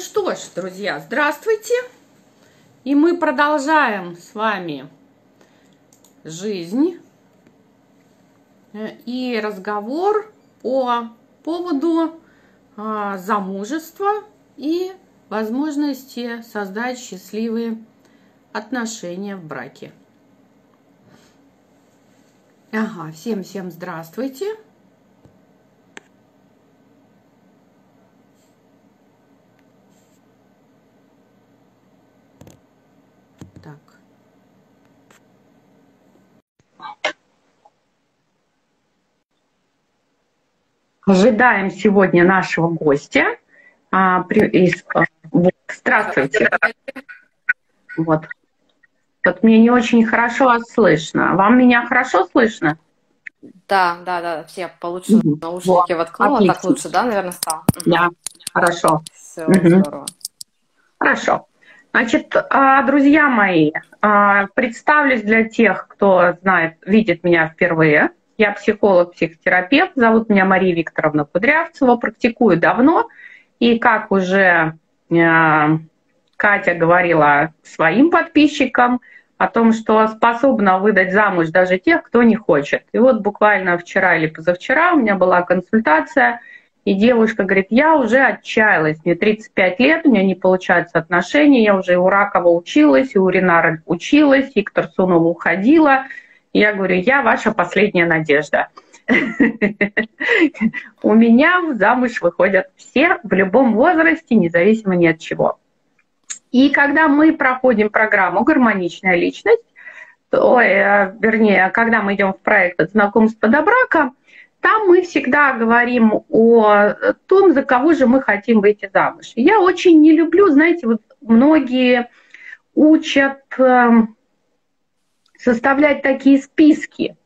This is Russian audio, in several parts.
что ж, друзья, здравствуйте. И мы продолжаем с вами жизнь э, и разговор по поводу а, замужества и возможности создать счастливые отношения в браке. Ага, всем-всем здравствуйте. Ожидаем сегодня нашего гостя. А, при, из, вот, здравствуйте. Вот. Вот мне не очень хорошо вас слышно. Вам меня хорошо слышно? Да, да, да, все получше угу. наушники вот, воткнула, отлично. так лучше, да, наверное, стало? Да, хорошо. Все, угу. здорово. Хорошо. Значит, а, друзья мои, а, представлюсь для тех, кто знает, видит меня впервые. Я психолог, психотерапевт, зовут меня Мария Викторовна Кудрявцева, практикую давно. И как уже э, Катя говорила своим подписчикам, о том, что способна выдать замуж даже тех, кто не хочет. И вот буквально вчера или позавчера у меня была консультация, и девушка говорит, я уже отчаялась, мне 35 лет, у меня не получаются отношения, я уже и у Ракова училась, и у Ринара училась, и к Тарсунову уходила, я говорю, я ваша последняя надежда. У меня в замуж выходят все в любом возрасте, независимо ни от чего. И когда мы проходим программу «Гармоничная личность», то, э, вернее, когда мы идем в проект от знакомства до брака, там мы всегда говорим о том, за кого же мы хотим выйти замуж. Я очень не люблю, знаете, вот многие учат эм, составлять такие списки,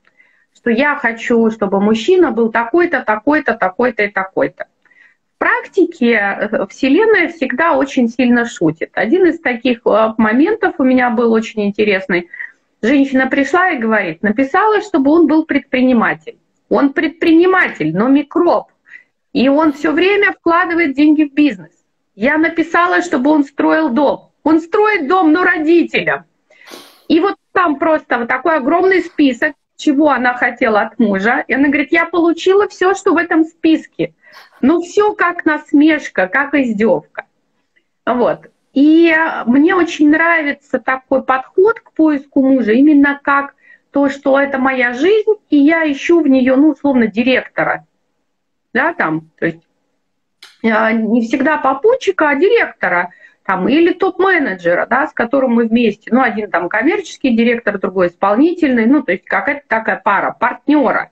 что я хочу, чтобы мужчина был такой-то, такой-то, такой-то и такой-то. В практике э, Вселенная всегда очень сильно шутит. Один из таких э, моментов у меня был очень интересный. Женщина пришла и говорит, написала, чтобы он был предприниматель. Он предприниматель, но микроб. И он все время вкладывает деньги в бизнес. Я написала, чтобы он строил дом. Он строит дом, но родителям. И вот там просто вот такой огромный список, чего она хотела от мужа. И она говорит, я получила все, что в этом списке. Ну, все как насмешка, как издевка. Вот. И мне очень нравится такой подход к поиску мужа, именно как то, что это моя жизнь, и я ищу в нее, ну, условно, директора. Да, там, то есть а, не всегда попутчика, а директора – там, или топ-менеджера, да, с которым мы вместе, ну, один там коммерческий директор, другой исполнительный, ну, то есть какая-то такая пара, партнера.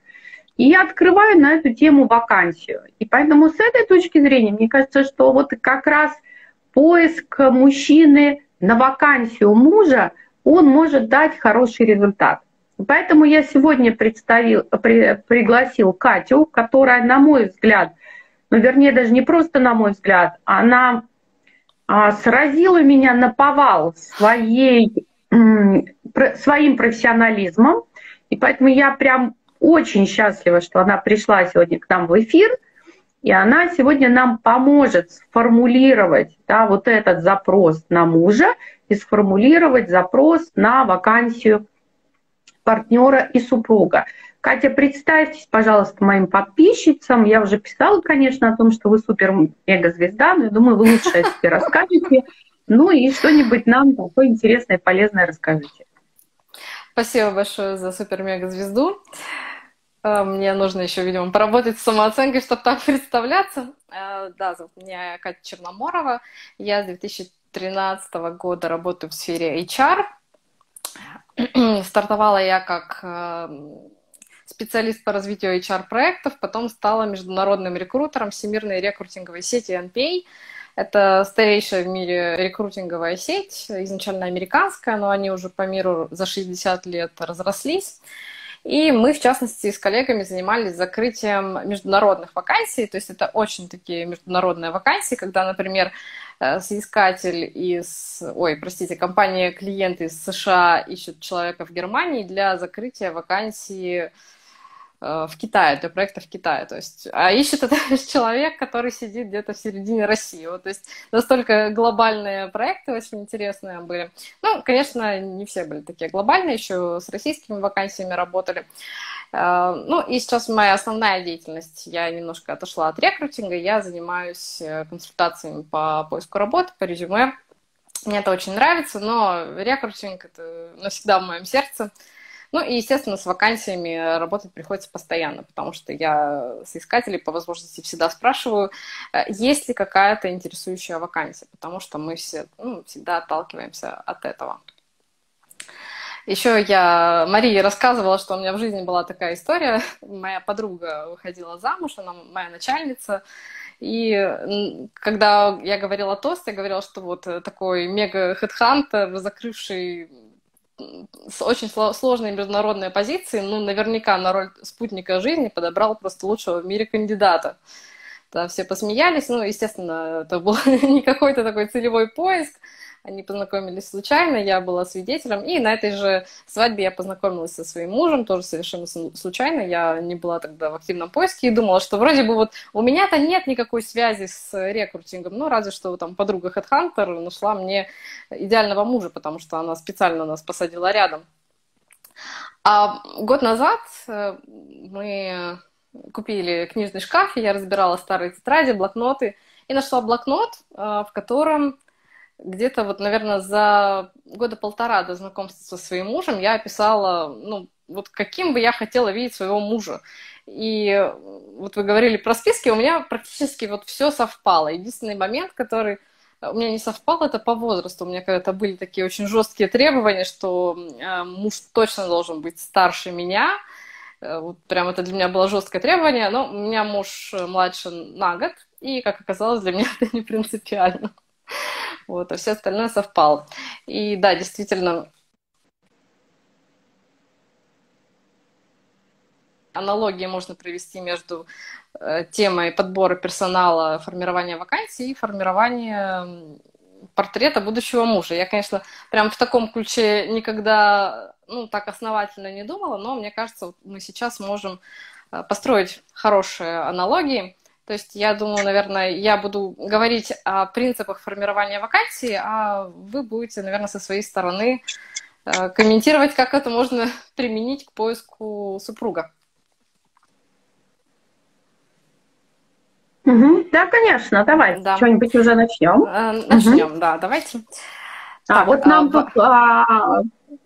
И я открываю на эту тему вакансию. И поэтому с этой точки зрения, мне кажется, что вот как раз поиск мужчины на вакансию мужа, он может дать хороший результат. Поэтому я сегодня представил, при, пригласил Катю, которая, на мой взгляд, ну, вернее, даже не просто на мой взгляд, она сразила меня на повал своей, своим профессионализмом. И поэтому я прям очень счастлива, что она пришла сегодня к нам в эфир. И она сегодня нам поможет сформулировать да, вот этот запрос на мужа и сформулировать запрос на вакансию партнера и супруга. Катя, представьтесь, пожалуйста, моим подписчицам. Я уже писала, конечно, о том, что вы супер-мега-звезда, но я думаю, вы лучше о себе расскажете. Ну и что-нибудь нам такое интересное и полезное расскажите. Спасибо большое за супер-мега-звезду. Э, мне нужно еще, видимо, поработать с самооценкой, чтобы так представляться. Э, да, зовут меня Катя Черноморова. Я с 2013 года работаю в сфере HR. Стартовала я как э, специалист по развитию HR-проектов, потом стала международным рекрутером Всемирной рекрутинговой сети NPA. Это старейшая в мире рекрутинговая сеть, изначально американская, но они уже по миру за 60 лет разрослись. И мы, в частности, с коллегами занимались закрытием международных вакансий. То есть это очень такие международные вакансии, когда, например, э, соискатель из, ой, простите, компания-клиент из США ищет человека в Германии для закрытия вакансии в Китае, для проекта в Китае. То есть, а ищет это человек, который сидит где-то в середине России. Вот, то есть настолько глобальные проекты очень интересные были. Ну, конечно, не все были такие глобальные, еще с российскими вакансиями работали. Ну, и сейчас моя основная деятельность, я немножко отошла от рекрутинга, я занимаюсь консультациями по поиску работы, по резюме, мне это очень нравится, но рекрутинг это навсегда в моем сердце. Ну и, естественно, с вакансиями работать приходится постоянно, потому что я с искателей по возможности всегда спрашиваю, э, есть ли какая-то интересующая вакансия, потому что мы все ну, всегда отталкиваемся от этого. Еще я Марии рассказывала, что у меня в жизни была такая история. Моя подруга выходила замуж, она моя начальница. И когда я говорила тост, я говорила, что вот такой мега-хедхантер, закрывший с очень сложной международной позиции, ну, наверняка на роль спутника жизни подобрал просто лучшего в мире кандидата. Да, все посмеялись, ну, естественно, это был не какой-то такой целевой поиск, они познакомились случайно, я была свидетелем, и на этой же свадьбе я познакомилась со своим мужем, тоже совершенно случайно, я не была тогда в активном поиске и думала, что вроде бы вот у меня-то нет никакой связи с рекрутингом, ну, разве что там подруга HeadHunter нашла мне идеального мужа, потому что она специально нас посадила рядом. А год назад э, мы купили книжный шкаф, и я разбирала старые тетради, блокноты, и нашла блокнот, э, в котором где-то вот, наверное, за года полтора до знакомства со своим мужем я описала, ну, вот каким бы я хотела видеть своего мужа. И вот вы говорили про списки, у меня практически вот все совпало. Единственный момент, который у меня не совпал, это по возрасту. У меня когда-то были такие очень жесткие требования, что э, муж точно должен быть старше меня. Э, вот прям это для меня было жесткое требование, но у меня муж младше на год, и, как оказалось, для меня это не принципиально. Вот, а все остальное совпало. И да, действительно, аналогии можно провести между э, темой подбора персонала, формирования вакансий и формирования портрета будущего мужа. Я, конечно, прям в таком ключе никогда ну, так основательно не думала, но мне кажется, мы сейчас можем э, построить хорошие аналогии. То есть я думаю, наверное, я буду говорить о принципах формирования вакансии, а вы будете, наверное, со своей стороны э, комментировать, как это можно применить к поиску супруга. Угу. Да, конечно, давай. Да. Что-нибудь уже начнем. Э, начнем, угу. да, давайте. А, так, вот нам а, тут а,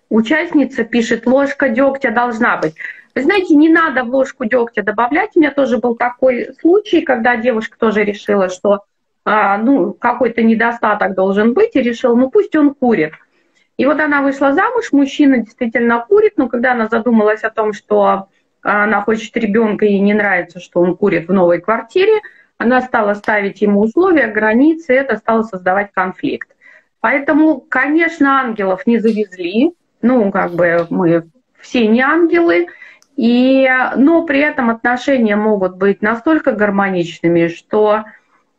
участница пишет, ложка дегтя должна быть. Вы знаете, не надо в ложку дегтя добавлять. У меня тоже был такой случай, когда девушка тоже решила, что а, ну, какой-то недостаток должен быть, и решила, ну пусть он курит. И вот она вышла замуж, мужчина действительно курит, но когда она задумалась о том, что она хочет ребенка, ей не нравится, что он курит в новой квартире, она стала ставить ему условия, границы, и это стало создавать конфликт. Поэтому, конечно, ангелов не завезли, ну, как бы мы все не ангелы, и, но при этом отношения могут быть настолько гармоничными, что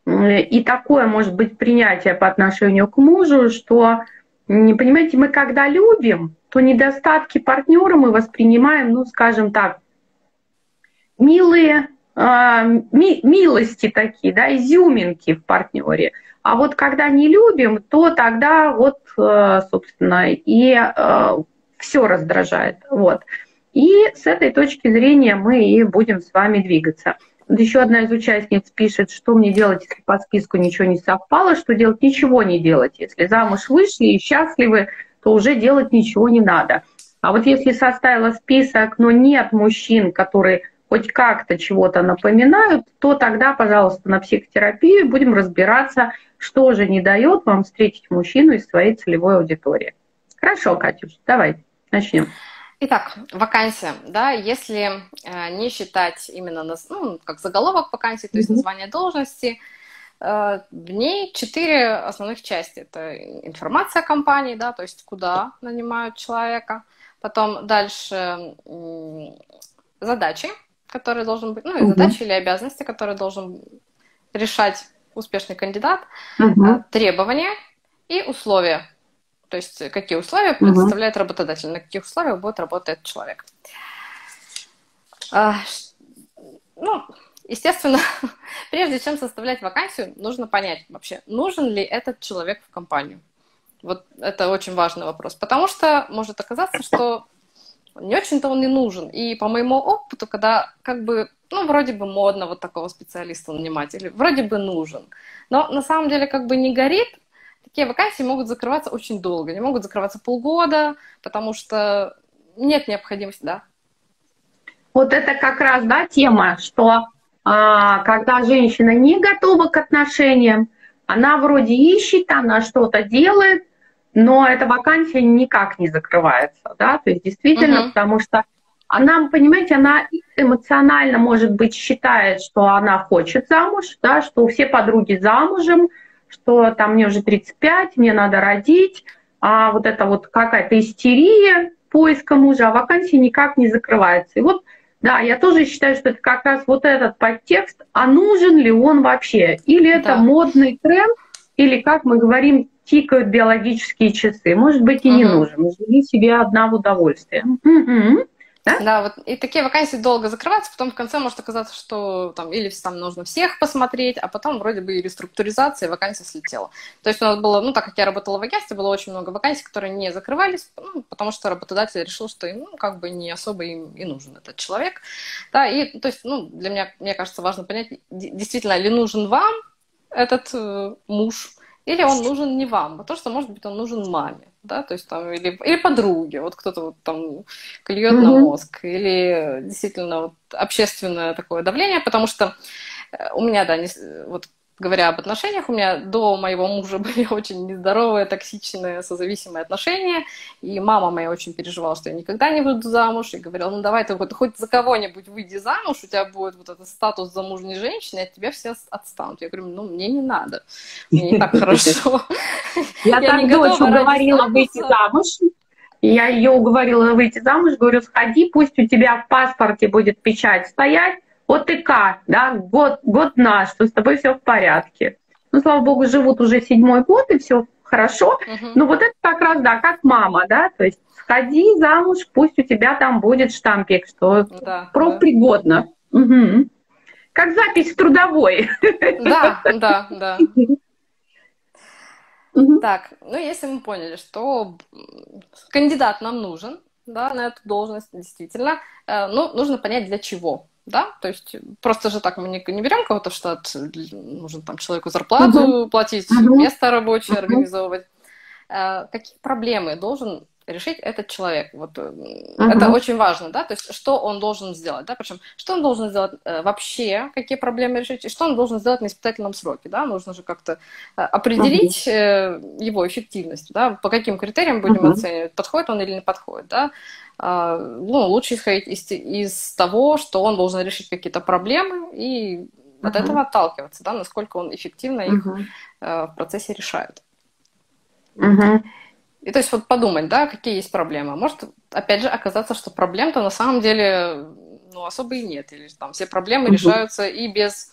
и такое может быть принятие по отношению к мужу, что, не понимаете, мы когда любим, то недостатки партнера мы воспринимаем, ну, скажем так, милые, э, ми, милости такие, да, изюминки в партнере. А вот когда не любим, то тогда вот, э, собственно, и э, все раздражает. Вот. И с этой точки зрения мы и будем с вами двигаться. Еще одна из участниц пишет, что мне делать, если по списку ничего не совпало, что делать, ничего не делать. Если замуж вышли и счастливы, то уже делать ничего не надо. А вот если составила список, но нет мужчин, которые хоть как-то чего-то напоминают, то тогда, пожалуйста, на психотерапию будем разбираться, что же не дает вам встретить мужчину из своей целевой аудитории. Хорошо, Катюш, давай начнем. Итак, вакансия, да, если э, не считать именно ну, как заголовок вакансии, то есть название должности, э, в ней четыре основных части. Это информация о компании, да, то есть куда нанимают человека. Потом дальше э, задачи, которые должен быть, ну, и задачи или обязанности, которые должен решать успешный кандидат, угу. требования и условия то есть какие условия предоставляет угу. работодатель, на каких условиях будет работать человек. А, ну, естественно, прежде чем составлять вакансию, нужно понять вообще, нужен ли этот человек в компанию. Вот это очень важный вопрос, потому что может оказаться, что не очень-то он и нужен. И по моему опыту, когда как бы, ну, вроде бы модно вот такого специалиста нанимать, или вроде бы нужен, но на самом деле как бы не горит, такие вакансии могут закрываться очень долго, они могут закрываться полгода, потому что нет необходимости, да. Вот это как раз, да, тема, что а, когда женщина не готова к отношениям, она вроде ищет, она что-то делает, но эта вакансия никак не закрывается, да, то есть действительно, uh-huh. потому что она, понимаете, она эмоционально, может быть, считает, что она хочет замуж, да, что все подруги замужем, что там мне уже 35, мне надо родить, а вот это вот какая-то истерия поиска мужа, а вакансия никак не закрывается. И вот, да, я тоже считаю, что это как раз вот этот подтекст, а нужен ли он вообще? Или это да. модный тренд, или, как мы говорим, тикают биологические часы. Может быть, и угу. не нужен. Живи себе одна в удовольствие. Угу. Да? да, вот и такие вакансии долго закрываются, потом в конце может оказаться, что там или там нужно всех посмотреть, а потом вроде бы и реструктуризация, и вакансия слетела. То есть у нас было, ну, так как я работала в агентстве, было очень много вакансий, которые не закрывались, ну, потому что работодатель решил, что ну, как бы не особо им и нужен этот человек. Да, и то есть, ну, для меня, мне кажется, важно понять, действительно ли нужен вам этот э, муж, или он нужен не вам, потому что, может быть, он нужен маме, да, то есть там, или, или подруге, вот кто-то вот там клюет mm-hmm. на мозг, или действительно вот общественное такое давление, потому что э, у меня, да, не, вот говоря об отношениях, у меня до моего мужа были очень нездоровые, токсичные, созависимые отношения, и мама моя очень переживала, что я никогда не выйду замуж, и говорила, ну давай ты вот хоть за кого-нибудь выйди замуж, у тебя будет вот этот статус замужней женщины, от тебя все отстанут. Я говорю, ну мне не надо, мне не так хорошо. Я так дочь уговорила выйти замуж, я ее уговорила выйти замуж, говорю, сходи, пусть у тебя в паспорте будет печать стоять, ОТК, да, год, год наш, что с тобой все в порядке. Ну, слава богу, живут уже седьмой год, и все хорошо. Uh-huh. Но вот это как раз, да, как мама, да, то есть сходи замуж, пусть у тебя там будет штампик, что да, профпригодно. Да. Угу. Как запись в трудовой. Да, да, да. Так, ну если мы поняли, что кандидат нам нужен, да, на эту должность, действительно, э, ну, нужно понять, для чего да, то есть просто же так мы не, не берем кого-то в штат, нужно там человеку зарплату uh-huh. платить, uh-huh. место рабочее uh-huh. организовывать. А, какие проблемы должен решить этот человек? Вот uh-huh. это очень важно, да, то есть что он должен сделать, да, причем что он должен сделать э, вообще, какие проблемы решить, и что он должен сделать на испытательном сроке, да, нужно же как-то э, определить uh-huh. его эффективность, да, по каким критериям будем uh-huh. оценивать, подходит он или не подходит, да, ну, лучше исходить из, из того, что он должен решить какие-то проблемы и uh-huh. от этого отталкиваться, да, насколько он эффективно их uh-huh. в процессе решает. Uh-huh. И то есть вот подумать, да, какие есть проблемы. Может, опять же, оказаться, что проблем-то на самом деле ну, особо и нет. Или там все проблемы uh-huh. решаются и без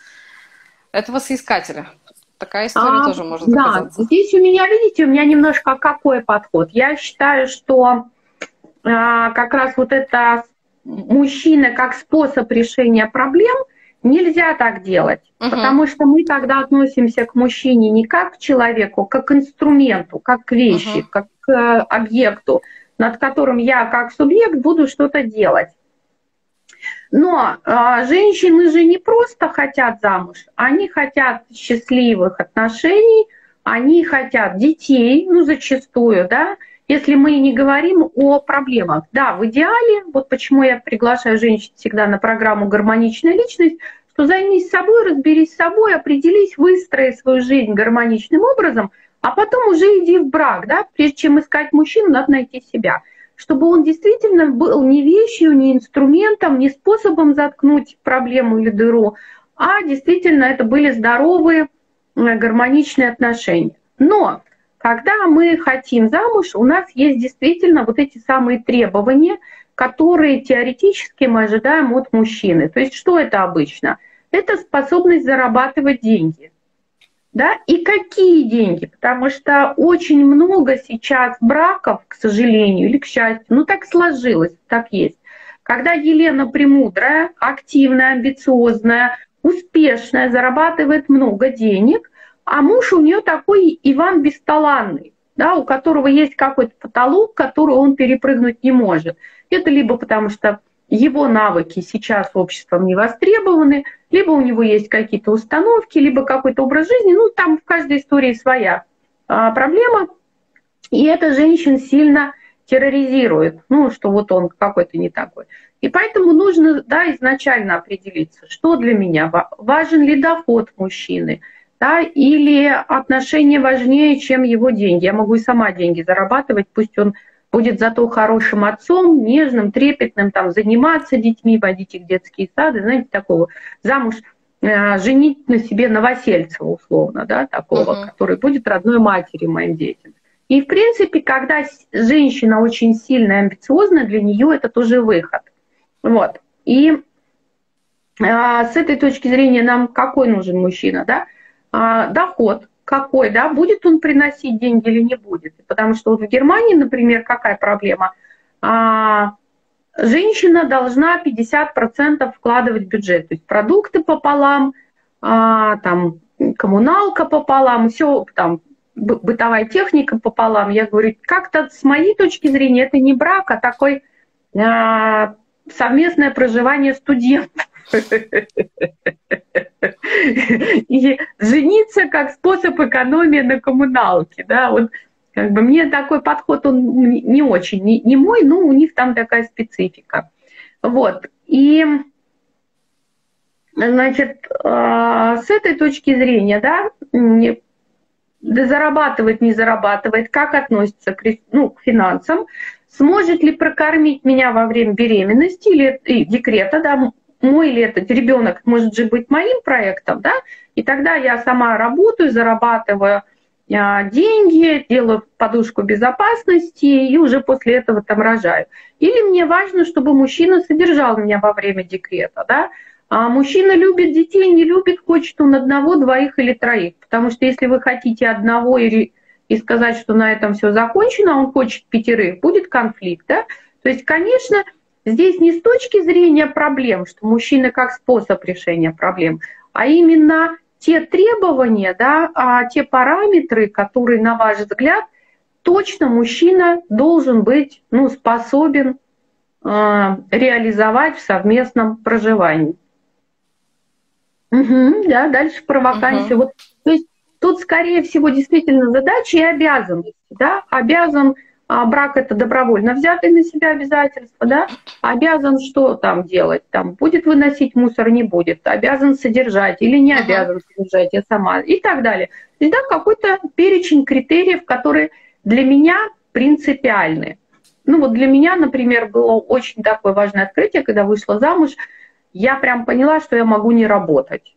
этого соискателя. Такая история а, тоже может да, оказаться. Здесь у меня, видите, у меня немножко какой подход. Я считаю, что а, как раз вот это мужчина как способ решения проблем, нельзя так делать. Угу. Потому что мы тогда относимся к мужчине не как к человеку, как к инструменту, как к вещи, угу. как к э, объекту, над которым я как субъект буду что-то делать. Но э, женщины же не просто хотят замуж, они хотят счастливых отношений, они хотят детей, ну зачастую, да, если мы не говорим о проблемах. Да, в идеале, вот почему я приглашаю женщин всегда на программу «Гармоничная личность», что займись собой, разберись с собой, определись, выстрои свою жизнь гармоничным образом, а потом уже иди в брак, да, прежде чем искать мужчину, надо найти себя. Чтобы он действительно был не вещью, не инструментом, не способом заткнуть проблему или дыру, а действительно это были здоровые, э, гармоничные отношения. Но когда мы хотим замуж, у нас есть действительно вот эти самые требования, которые теоретически мы ожидаем от мужчины. То есть что это обычно? Это способность зарабатывать деньги. Да? И какие деньги? Потому что очень много сейчас браков, к сожалению или к счастью, ну так сложилось, так есть, когда Елена Премудрая, активная, амбициозная, успешная, зарабатывает много денег, а муж у нее такой Иван Бесталанный, да, у которого есть какой-то потолок, который он перепрыгнуть не может. Это либо потому что его навыки сейчас обществом не востребованы, либо у него есть какие-то установки, либо какой-то образ жизни. Ну, там в каждой истории своя а, проблема. И это женщин сильно терроризирует, ну, что вот он какой-то не такой. И поэтому нужно да, изначально определиться, что для меня важен ли доход мужчины, да, или отношения важнее, чем его деньги. Я могу и сама деньги зарабатывать, пусть он будет зато хорошим отцом, нежным, трепетным, там, заниматься детьми, водить их в детские сады, знаете, такого замуж э, женить на себе новосельца, условно, да, такого, uh-huh. который будет родной матерью моим детям. И, в принципе, когда женщина очень сильная, амбициозная, для нее это тоже выход. Вот. И а, с этой точки зрения нам какой нужен мужчина, да? А, доход, какой, да, будет он приносить деньги или не будет. Потому что вот в Германии, например, какая проблема? А, женщина должна 50% вкладывать в бюджет, то есть продукты пополам, а, там, коммуналка пополам, все там бытовая техника пополам. Я говорю, как-то с моей точки зрения это не брак, а такой совместное проживание студентов. И жениться как способ экономии на коммуналке, да, вот как бы мне такой подход, он не очень, не, не мой, но у них там такая специфика. Вот, и, значит, а, с этой точки зрения, да, да зарабатывает, не зарабатывает, как относится к, ну, к финансам, сможет ли прокормить меня во время беременности или и декрета, да, мой ли этот ребенок может же быть моим проектом, да, и тогда я сама работаю, зарабатываю а, деньги, делаю подушку безопасности и уже после этого там рожаю. Или мне важно, чтобы мужчина содержал меня во время декрета, да, а мужчина любит детей, не любит, хочет он одного, двоих или троих. Потому что если вы хотите одного и, и сказать, что на этом все закончено, а он хочет пятерых, будет конфликт. Да? То есть, конечно, здесь не с точки зрения проблем, что мужчина как способ решения проблем, а именно те требования, да, а те параметры, которые, на ваш взгляд, точно мужчина должен быть ну, способен э, реализовать в совместном проживании. Угу, да, дальше про вакансию. Угу. Вот, то есть тут, скорее всего, действительно задача и обязанности. Да? Обязан а брак это добровольно взятый на себя обязательства, да, обязан что там делать, там будет выносить мусор, не будет, обязан содержать или не обязан содержать, я сама, и так далее. То есть, да, какой-то перечень критериев, которые для меня принципиальны. Ну вот для меня, например, было очень такое важное открытие, когда вышла замуж, я прям поняла, что я могу не работать.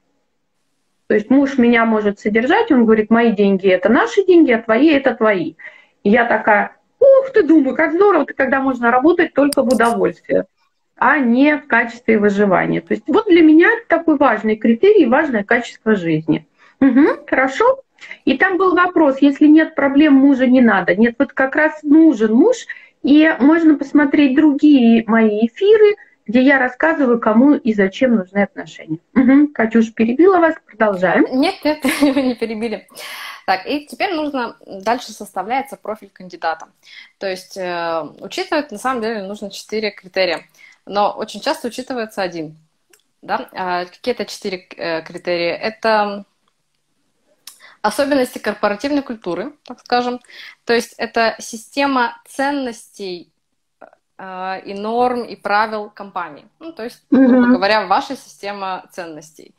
То есть муж меня может содержать, он говорит, мои деньги это наши деньги, а твои это твои. И я такая, ух ты, думаю, как здорово, когда можно работать только в удовольствие, а не в качестве выживания. То есть вот для меня такой важный критерий, важное качество жизни. Угу, хорошо. И там был вопрос, если нет проблем, мужа не надо. Нет, вот как раз нужен муж, и можно посмотреть другие мои эфиры – где я рассказываю, кому и зачем нужны отношения. Угу. Катюш, перебила вас, продолжаем. Нет, нет, вы не перебили. Так, и теперь нужно, дальше составляется профиль кандидата. То есть э, учитывать, на самом деле, нужно четыре критерия, но очень часто учитывается один. Да? А какие это четыре э, критерия? Это особенности корпоративной культуры, так скажем. То есть это система ценностей Э, и норм, и правил компании. Ну, то есть, грубо uh-huh. говоря, ваша система ценностей.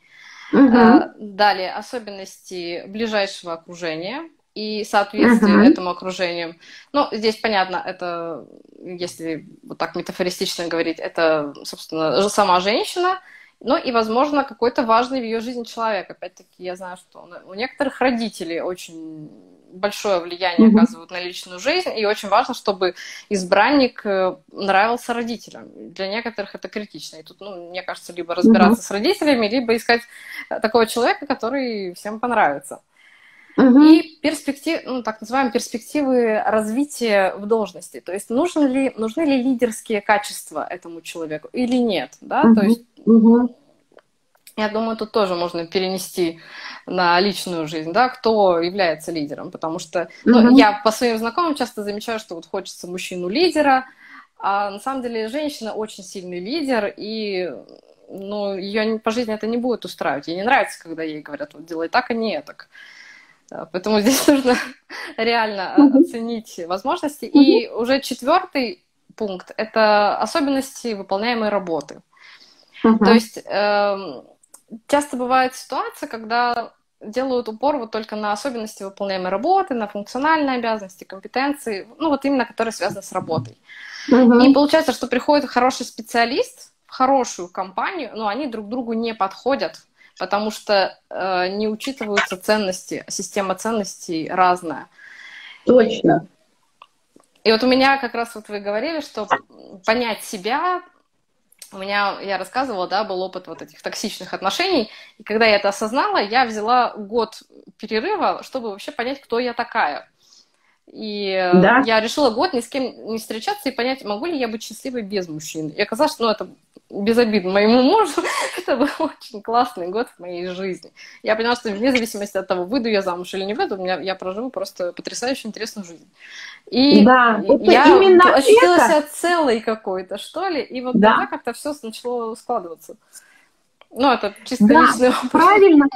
Uh-huh. Далее, особенности ближайшего окружения и соответствие uh-huh. этому окружению. Ну, здесь понятно, это, если вот так метафористично говорить, это, собственно, сама женщина, ну и, возможно, какой-то важный в ее жизни человек. Опять-таки, я знаю, что у некоторых родителей очень большое влияние mm-hmm. оказывают на личную жизнь, и очень важно, чтобы избранник э, нравился родителям. Для некоторых это критично. И тут, ну, мне кажется, либо разбираться mm-hmm. с родителями, либо искать такого человека, который всем понравится. угу. и перспектив, ну, так называемые перспективы развития в должности. То есть нужны ли, нужны ли лидерские качества этому человеку или нет, да, угу. то есть угу. Я думаю, тут тоже можно перенести на личную жизнь, да, кто является лидером, потому что ну, угу. я по своим знакомым часто замечаю, что вот хочется мужчину-лидера, а на самом деле женщина очень сильный лидер, и ну, ее по жизни это не будет устраивать. Ей не нравится, когда ей говорят, вот делай так, а не так. Поэтому здесь нужно реально оценить возможности. И уже четвертый пункт – это особенности выполняемой работы. То есть э, часто бывает ситуация, когда делают упор вот только на особенности выполняемой работы, на функциональные обязанности, компетенции, ну вот именно которые связаны с работой. И получается, что приходит хороший специалист в хорошую компанию, но они друг другу не подходят, потому что э, не учитываются ценности, система ценностей разная. Точно. И вот у меня как раз вот вы говорили, что понять себя, у меня, я рассказывала, да, был опыт вот этих токсичных отношений, и когда я это осознала, я взяла год перерыва, чтобы вообще понять, кто я такая. И да. я решила год ни с кем не встречаться и понять, могу ли я быть счастливой без мужчин. И оказалось, что ну, это без обид моему мужу, это был очень классный год в моей жизни. Я поняла, что вне зависимости от того, выйду я замуж или не выйду, у меня, я проживу просто потрясающую интересную жизнь. И да, я именно ощутила это... себя целой какой-то, что ли, и вот да. тогда как-то все начало складываться. Ну, это чисто да, личный опыт. правильно.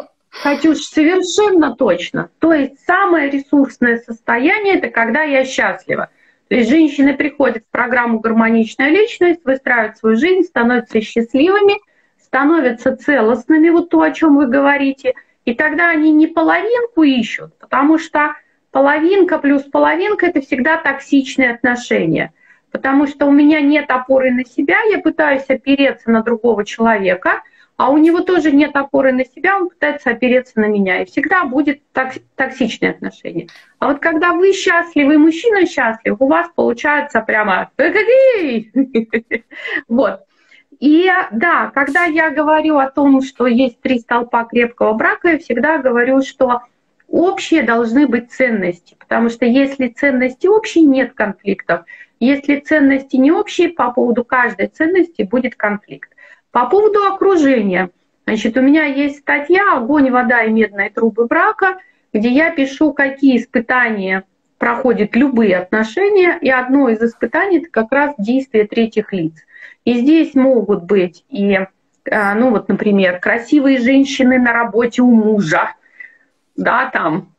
Катюш, совершенно точно. То есть самое ресурсное состояние – это когда я счастлива. То есть женщины приходят в программу «Гармоничная личность», выстраивают свою жизнь, становятся счастливыми, становятся целостными, вот то, о чем вы говорите. И тогда они не половинку ищут, потому что половинка плюс половинка – это всегда токсичные отношения. Потому что у меня нет опоры на себя, я пытаюсь опереться на другого человека – а у него тоже нет опоры на себя, он пытается опереться на меня, и всегда будет токсичное отношение. А вот когда вы счастливы, мужчина счастлив, у вас получается прямо вот. И да, когда я говорю о том, что есть три столпа крепкого брака, я всегда говорю, что общие должны быть ценности, потому что если ценности общие, нет конфликтов. Если ценности не общие, по поводу каждой ценности будет конфликт. По поводу окружения. Значит, у меня есть статья «Огонь, вода и медные трубы брака», где я пишу, какие испытания проходят любые отношения, и одно из испытаний – это как раз действие третьих лиц. И здесь могут быть и, э, ну вот, например, красивые женщины на работе у мужа, да, там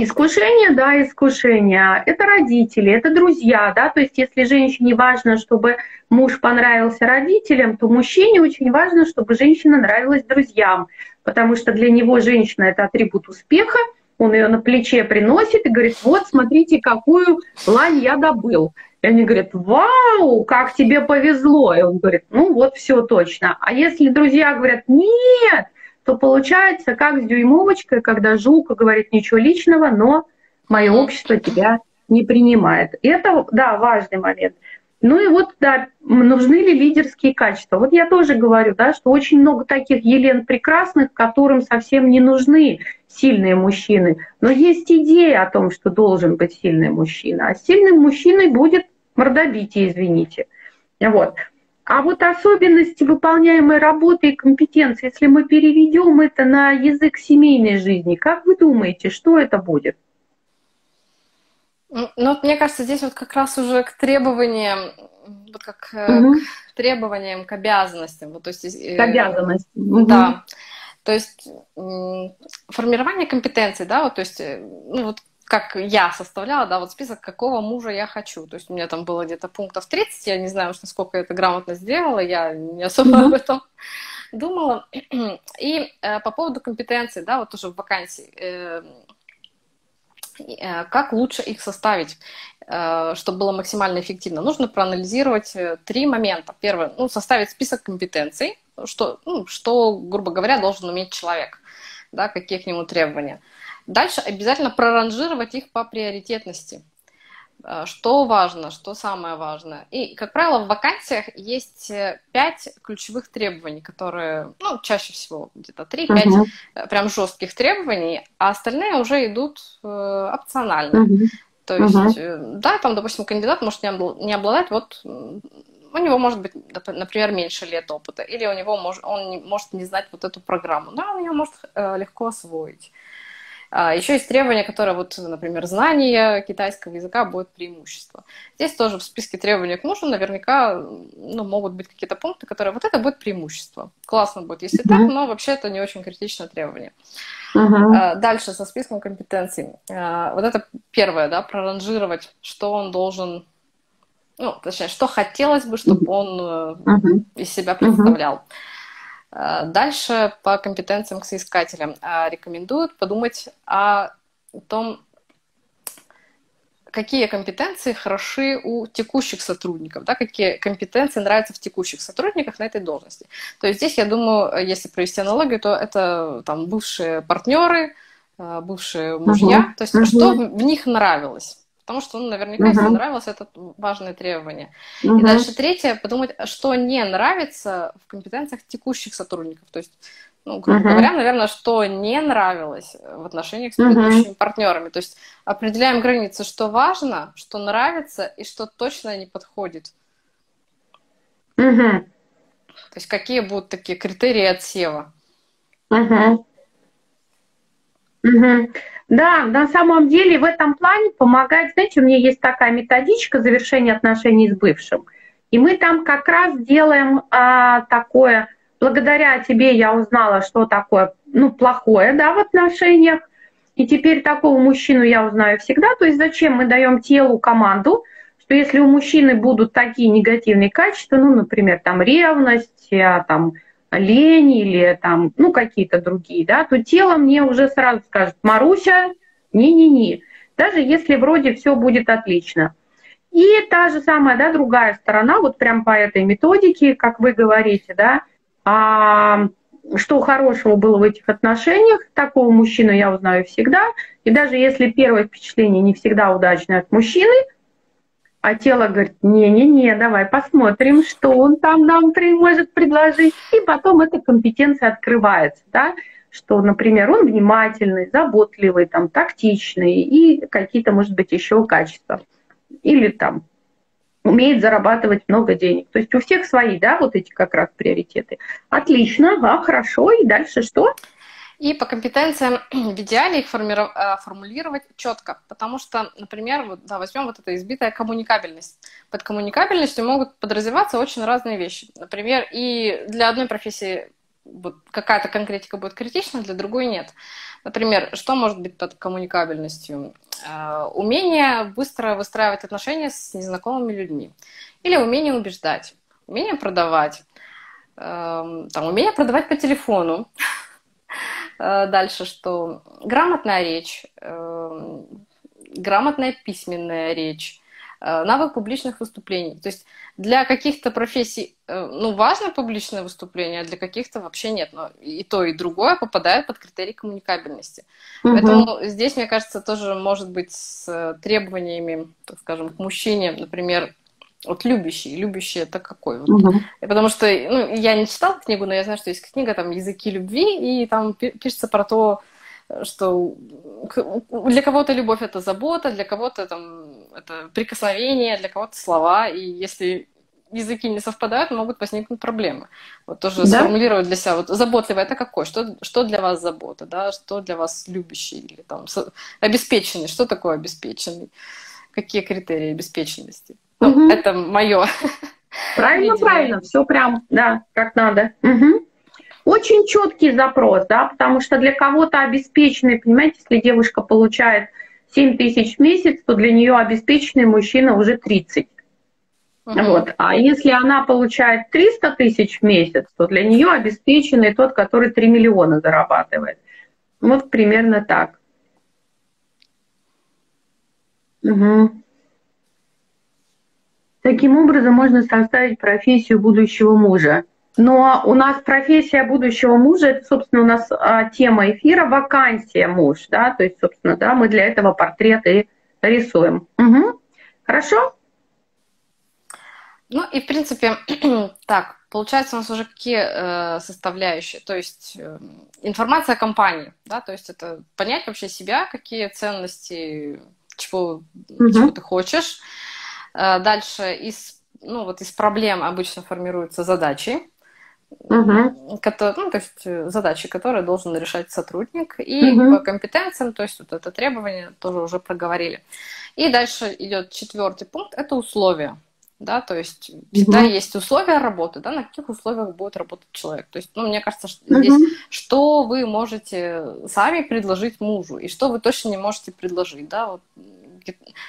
Искушение, да, искушение. Это родители, это друзья, да, то есть если женщине важно, чтобы муж понравился родителям, то мужчине очень важно, чтобы женщина нравилась друзьям, потому что для него женщина – это атрибут успеха, он ее на плече приносит и говорит, вот, смотрите, какую лань я добыл. И они говорят, вау, как тебе повезло. И он говорит, ну вот, все точно. А если друзья говорят, нет, то получается как с дюймовочкой, когда Жулка говорит ничего личного, но мое общество тебя не принимает. Это, да, важный момент. Ну и вот, да, нужны ли лидерские качества? Вот я тоже говорю, да, что очень много таких Елен прекрасных, которым совсем не нужны сильные мужчины. Но есть идея о том, что должен быть сильный мужчина. А сильным мужчиной будет мордобитие, извините. Вот. А вот особенности выполняемой работы и компетенции, если мы переведем это на язык семейной жизни, как вы думаете, что это будет? Ну, вот мне кажется, здесь вот как раз уже к требованиям, вот как угу. к требованиям, к обязанностям. Вот, то есть, э, к обязанностям. Угу. Да. То есть формирование компетенций, да, вот, то есть, э, ну, вот как я составляла, да, вот список, какого мужа я хочу. То есть у меня там было где-то пунктов 30, я не знаю уж, насколько я это грамотно сделала, я не особо mm-hmm. об этом думала. И э, по поводу компетенций, да, вот тоже в вакансии, э, э, как лучше их составить, э, чтобы было максимально эффективно? Нужно проанализировать э, три момента. Первое, ну, составить список компетенций, что, ну, что, грубо говоря, должен уметь человек, да, какие к нему требования. Дальше обязательно проранжировать их по приоритетности. Э, что важно, что самое важное. И, как правило, в вакансиях есть э, пять ключевых требований, которые, ну, чаще всего где-то три-пять uh-huh. прям жестких требований, а остальные уже идут э, опционально. Uh-huh. То есть, uh-huh. да, там, допустим, кандидат может не обладать, вот у него может быть, например, меньше лет опыта, или у него может, он не, может не знать вот эту программу, да, он ее может э, легко освоить. А, Еще есть требования, которые, вот, например, знание китайского языка будет преимущество. Здесь тоже в списке требований к мужу наверняка ну, могут быть какие-то пункты, которые вот это будет преимущество. Классно будет, если mm-hmm. так, но вообще это не очень критичное требование. Uh-huh. Дальше со списком компетенций. А, вот это первое, да, проранжировать, что он должен, ну, точнее, что хотелось бы, чтобы он uh-huh. из себя представлял. Uh-huh. Э, дальше по компетенциям к соискателям э, рекомендуют подумать о том, какие компетенции хороши у текущих сотрудников, да, какие компетенции нравятся в текущих сотрудниках на этой должности. То есть здесь, я думаю, если провести аналогию, то это там бывшие партнеры, э, бывшие мужья, uh-huh. то есть uh-huh. что в них нравилось потому что, ну, наверняка, uh-huh. если нравилось, это важное требование. Uh-huh. И дальше третье, подумать, что не нравится в компетенциях текущих сотрудников. То есть, ну, грубо uh-huh. говоря, наверное, что не нравилось в отношениях с предыдущими uh-huh. партнерами. То есть определяем границы, что важно, что нравится и что точно не подходит. Uh-huh. То есть какие будут такие критерии отсева. Uh-huh. Uh-huh. Да, на самом деле в этом плане помогает, знаете, у меня есть такая методичка завершения отношений с бывшим. И мы там как раз делаем а, такое, благодаря тебе я узнала, что такое, ну, плохое, да, в отношениях. И теперь такого мужчину я узнаю всегда. То есть зачем мы даем телу команду, что если у мужчины будут такие негативные качества, ну, например, там ревность, а, там лень или там, ну, какие-то другие, да, то тело мне уже сразу скажет, Маруся, не-не-не, даже если вроде все будет отлично. И та же самая, да, другая сторона, вот прям по этой методике, как вы говорите, да, а, что хорошего было в этих отношениях, такого мужчину я узнаю всегда. И даже если первое впечатление не всегда удачное от мужчины – а тело говорит, не-не-не, давай посмотрим, что он там нам может предложить. И потом эта компетенция открывается, да, что, например, он внимательный, заботливый, там, тактичный и какие-то, может быть, еще качества. Или там умеет зарабатывать много денег. То есть у всех свои, да, вот эти как раз приоритеты. Отлично, ага, хорошо. И дальше что? И по компетенциям в идеале их э, формулировать четко, потому что, например, вот, да, возьмем вот эту избитая коммуникабельность. Под коммуникабельностью могут подразумеваться очень разные вещи. Например, и для одной профессии какая-то конкретика будет критична, для другой нет. Например, что может быть под коммуникабельностью? Э, умение быстро выстраивать отношения с незнакомыми людьми. Или умение убеждать, умение продавать, эм, там, умение продавать по телефону, дальше что? Грамотная речь, э, грамотная письменная речь, э, навык публичных выступлений. То есть для каких-то профессий, ну, важно публичное выступление, а для каких-то вообще нет. Но и то, и другое попадает под критерий коммуникабельности. Угу. Поэтому здесь, мне кажется, тоже может быть с требованиями, так скажем, к мужчине, например, вот любящий, любящий это какой? Вот. Угу. Потому что ну, я не читала книгу, но я знаю, что есть книга там «Языки любви», и там пишется про то, что для кого-то любовь это забота, для кого-то там это прикосновение, для кого-то слова, и если языки не совпадают, могут возникнуть проблемы. Вот тоже да? сформулировать для себя, вот заботливый это какой, что, что для вас забота, да, что для вас любящий или там обеспеченный, что такое обеспеченный, какие критерии обеспеченности. Ну, угу. это мое. Правильно, правильно, все прям, да, как надо. Угу. Очень четкий запрос, да, потому что для кого-то обеспеченный, понимаете, если девушка получает 7 тысяч в месяц, то для нее обеспеченный мужчина уже 30. Угу. Вот. А если она получает 300 тысяч в месяц, то для нее обеспеченный тот, который 3 миллиона зарабатывает. Вот примерно так. Угу. Таким образом можно составить профессию будущего мужа. Но у нас профессия будущего мужа, это, собственно, у нас а, тема эфира «Вакансия муж», да, то есть, собственно, да, мы для этого портрет и рисуем. Угу. Хорошо? Ну и, в принципе, так, получается у нас уже какие э, составляющие? То есть э, информация о компании, да, то есть это понять вообще себя, какие ценности, чего, угу. чего ты хочешь. Э, дальше из, ну, вот из проблем обычно формируются задачи, угу. которые, ну, то есть э, задачи, которые должен решать сотрудник. И угу. по компетенциям, то есть вот это требование тоже уже проговорили. И дальше идет четвертый пункт, это условия да, то есть всегда угу. есть условия работы, да, на каких условиях будет работать человек. То есть, ну, мне кажется, что угу. здесь, что вы можете сами предложить мужу, и что вы точно не можете предложить, да, вот.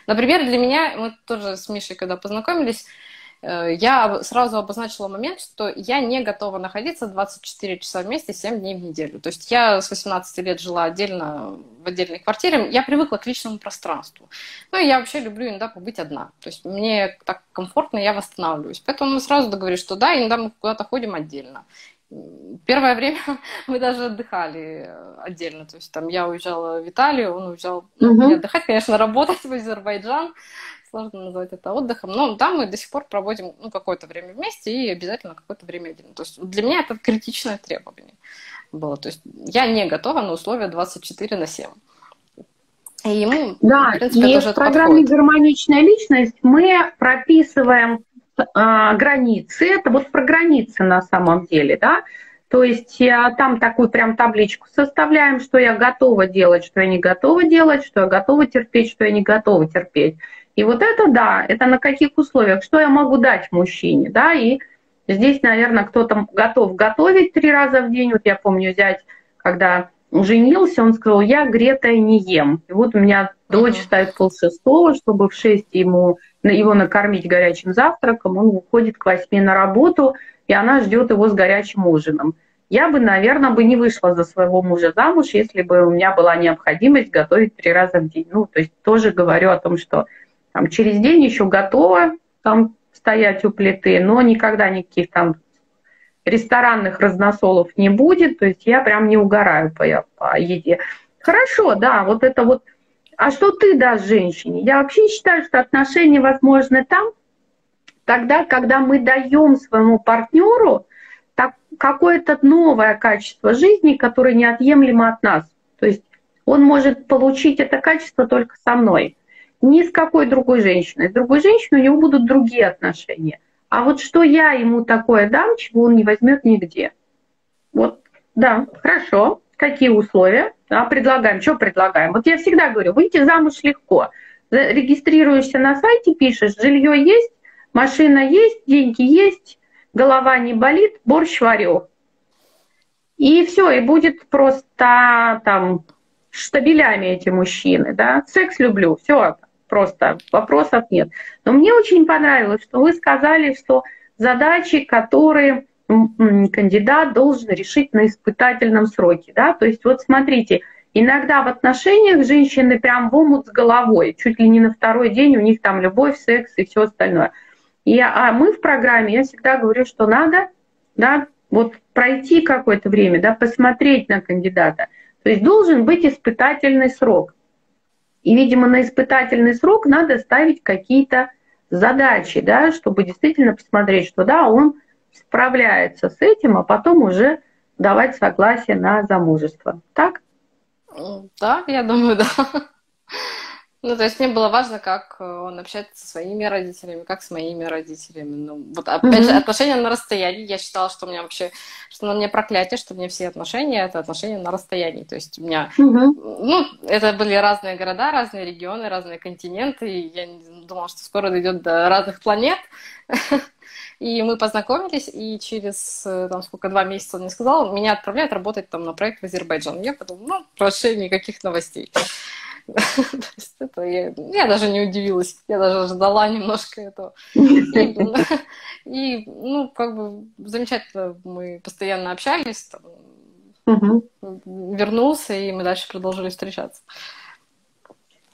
Например, для меня, мы тоже с Мишей, когда познакомились, Э, я сразу обозначила момент, что я не готова находиться 24 часа вместе 7 дней в неделю. То есть я с 18 лет жила отдельно в отдельной квартире, я привыкла к личному пространству. Ну и я вообще люблю иногда побыть одна. То есть мне так комфортно, я восстанавливаюсь. Поэтому мы сразу договорились, что да, иногда мы куда-то ходим отдельно. Первое время мы даже отдыхали отдельно. То есть там я уезжала в Италию, он уезжал ну, не отдыхать, конечно, работать в Азербайджан сложно назвать это отдыхом, но там мы до сих пор проводим ну, какое-то время вместе и обязательно какое-то время отдельно. То есть для меня это критичное требование было. То есть я не готова на условия 24 на 7. И ему, да, в принципе, и в программе подходит. «Гармоничная личность» мы прописываем э, границы. Это вот про границы на самом деле, да. То есть там такую прям табличку составляем, что я готова делать, что я не готова делать, что я готова терпеть, что я не готова терпеть. И вот это да, это на каких условиях, что я могу дать мужчине, да, и здесь, наверное, кто-то готов готовить три раза в день. Вот я помню взять, когда женился, он сказал, я гретое не ем. И вот у меня дочь ставит полшестого, чтобы в шесть ему его накормить горячим завтраком, он уходит к восьми на работу, и она ждет его с горячим ужином. Я бы, наверное, бы не вышла за своего мужа замуж, если бы у меня была необходимость готовить три раза в день. Ну, то есть тоже говорю о том, что там, через день еще готова там стоять у плиты, но никогда никаких там ресторанных разносолов не будет, то есть я прям не угораю по, по еде. Хорошо, да, вот это вот. А что ты дашь женщине? Я вообще считаю, что отношения возможны там, тогда, когда мы даем своему партнеру так, какое-то новое качество жизни, которое неотъемлемо от нас. То есть он может получить это качество только со мной ни с какой другой женщиной. С другой женщиной у него будут другие отношения. А вот что я ему такое дам, чего он не возьмет нигде. Вот, да, хорошо. Какие условия? Да, предлагаем. Что предлагаем? Вот я всегда говорю, выйти замуж легко. Регистрируешься на сайте, пишешь, жилье есть, машина есть, деньги есть, голова не болит, борщ варю. И все, и будет просто там штабелями эти мужчины, да, секс люблю, все, просто вопросов нет. Но мне очень понравилось, что вы сказали, что задачи, которые кандидат должен решить на испытательном сроке. Да? То есть вот смотрите, иногда в отношениях женщины прям в омут с головой, чуть ли не на второй день у них там любовь, секс и все остальное. И, а мы в программе, я всегда говорю, что надо да, вот пройти какое-то время, да, посмотреть на кандидата. То есть должен быть испытательный срок. И, видимо, на испытательный срок надо ставить какие-то задачи, да, чтобы действительно посмотреть, что да, он справляется с этим, а потом уже давать согласие на замужество. Так? Да, я думаю, да. Ну, то есть мне было важно, как э, он общается со своими родителями, как с моими родителями. Ну, вот опять mm-hmm. же, отношения на расстоянии. Я считала, что у меня вообще, что на мне проклятие, что у меня все отношения это отношения на расстоянии. То есть у меня, mm-hmm. ну, это были разные города, разные регионы, разные континенты. И я думала, что скоро дойдет до разных планет. И мы познакомились, и через, э, там, сколько, два месяца он мне сказал, меня отправляют работать там на проект в Азербайджан. Я подумала, ну, вообще никаких новостей. Это я, я даже не удивилась, я даже ждала немножко этого. И, ну, как бы замечательно мы постоянно общались, там, угу. вернулся, и мы дальше продолжили встречаться.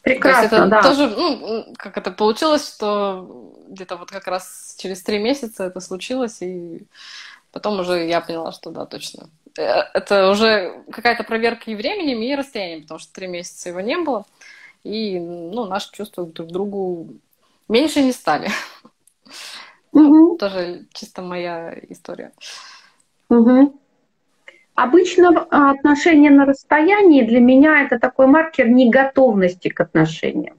Прекрасно, То есть это да. тоже, ну, как это получилось, что где-то вот как раз через три месяца это случилось, и потом уже я поняла, что да, точно Э, это уже какая-то проверка и временем, и расстоянием, потому что три месяца его не было. И ну, наши чувства друг к другу меньше не стали. Угу. Тоже чисто моя история. Угу. Обычно а, отношения на расстоянии для меня это такой маркер неготовности к отношениям.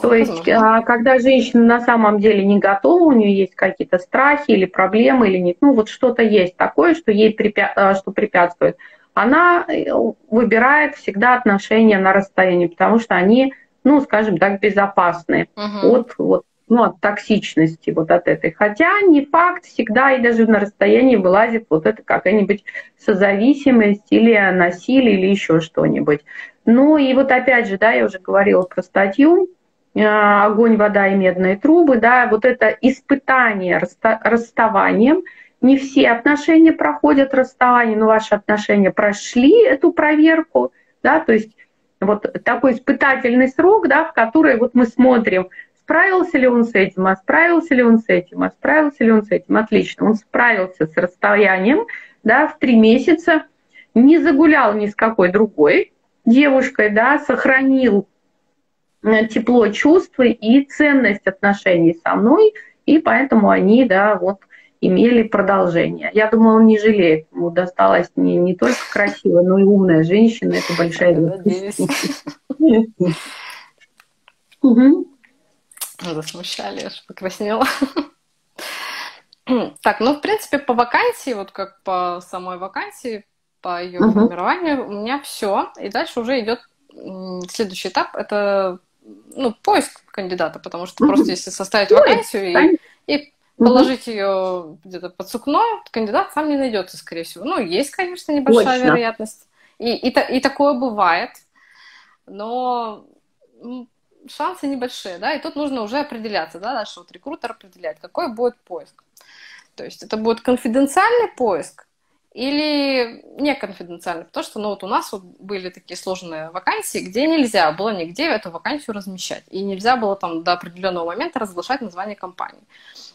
То есть, а, когда женщина на самом деле не готова, у нее есть какие-то страхи или проблемы, или нет, ну вот что-то есть такое, что ей препя... А, что препятствует, она э, выбирает всегда отношения на расстоянии, потому что они, ну, скажем так, безопасны угу. от вот, ну, от токсичности вот от этой. Хотя не факт всегда и даже на расстоянии вылазит вот это какая-нибудь созависимость или насилие или еще что-нибудь. Ну и вот опять же, да, я уже говорила про статью «Огонь, вода и медные трубы», да, вот это испытание расставанием, не все отношения проходят расставание, но ваши отношения прошли эту проверку, да, то есть вот такой испытательный срок, да, в который вот мы смотрим, Справился ли он с этим, а справился ли он с этим, а справился ли он с этим. Отлично, он справился с расстоянием да, в три месяца, не загулял ни с какой другой девушкой, да, сохранил э, тепло чувства и ценность отношений со мной, и поэтому они, да, вот имели продолжение. Я думаю, он не жалеет. Ему досталась не, не только красивая, но и умная женщина. Это большая редкость. Засмущали, аж покраснела. Так, ну, в принципе, по вакансии, вот как по самой вакансии, по ее формированию, у меня все. И дальше уже идет следующий этап. Это ну, поиск кандидата, потому что просто если составить вакансию и, и положить ее где-то под сукно, кандидат сам не найдется, скорее всего. Ну, есть, конечно, небольшая Точно. вероятность. И, и, и такое бывает. Но шансы небольшие, да, и тут нужно уже определяться, да, наш вот рекрутер определяет, какой будет поиск. То есть это будет конфиденциальный поиск или не конфиденциальный, потому что, ну, вот у нас вот были такие сложные вакансии, где нельзя было нигде эту вакансию размещать, и нельзя было там до определенного момента разглашать название компании.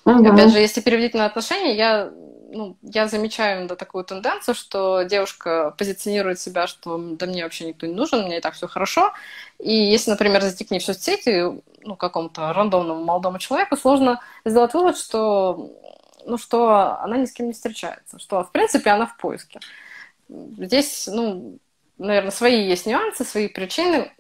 Угу. Опять же, если переводить на отношения, я ну, я замечаю иногда такую тенденцию, что девушка позиционирует себя, что да мне вообще никто не нужен, мне и так все хорошо. И если, например, зайти к ней в соцсети, ну, какому-то рандомному молодому человеку, сложно сделать вывод, что, ну, что она ни с кем не встречается, что, в принципе, она в поиске. Здесь, ну, наверное, свои есть нюансы, свои причины.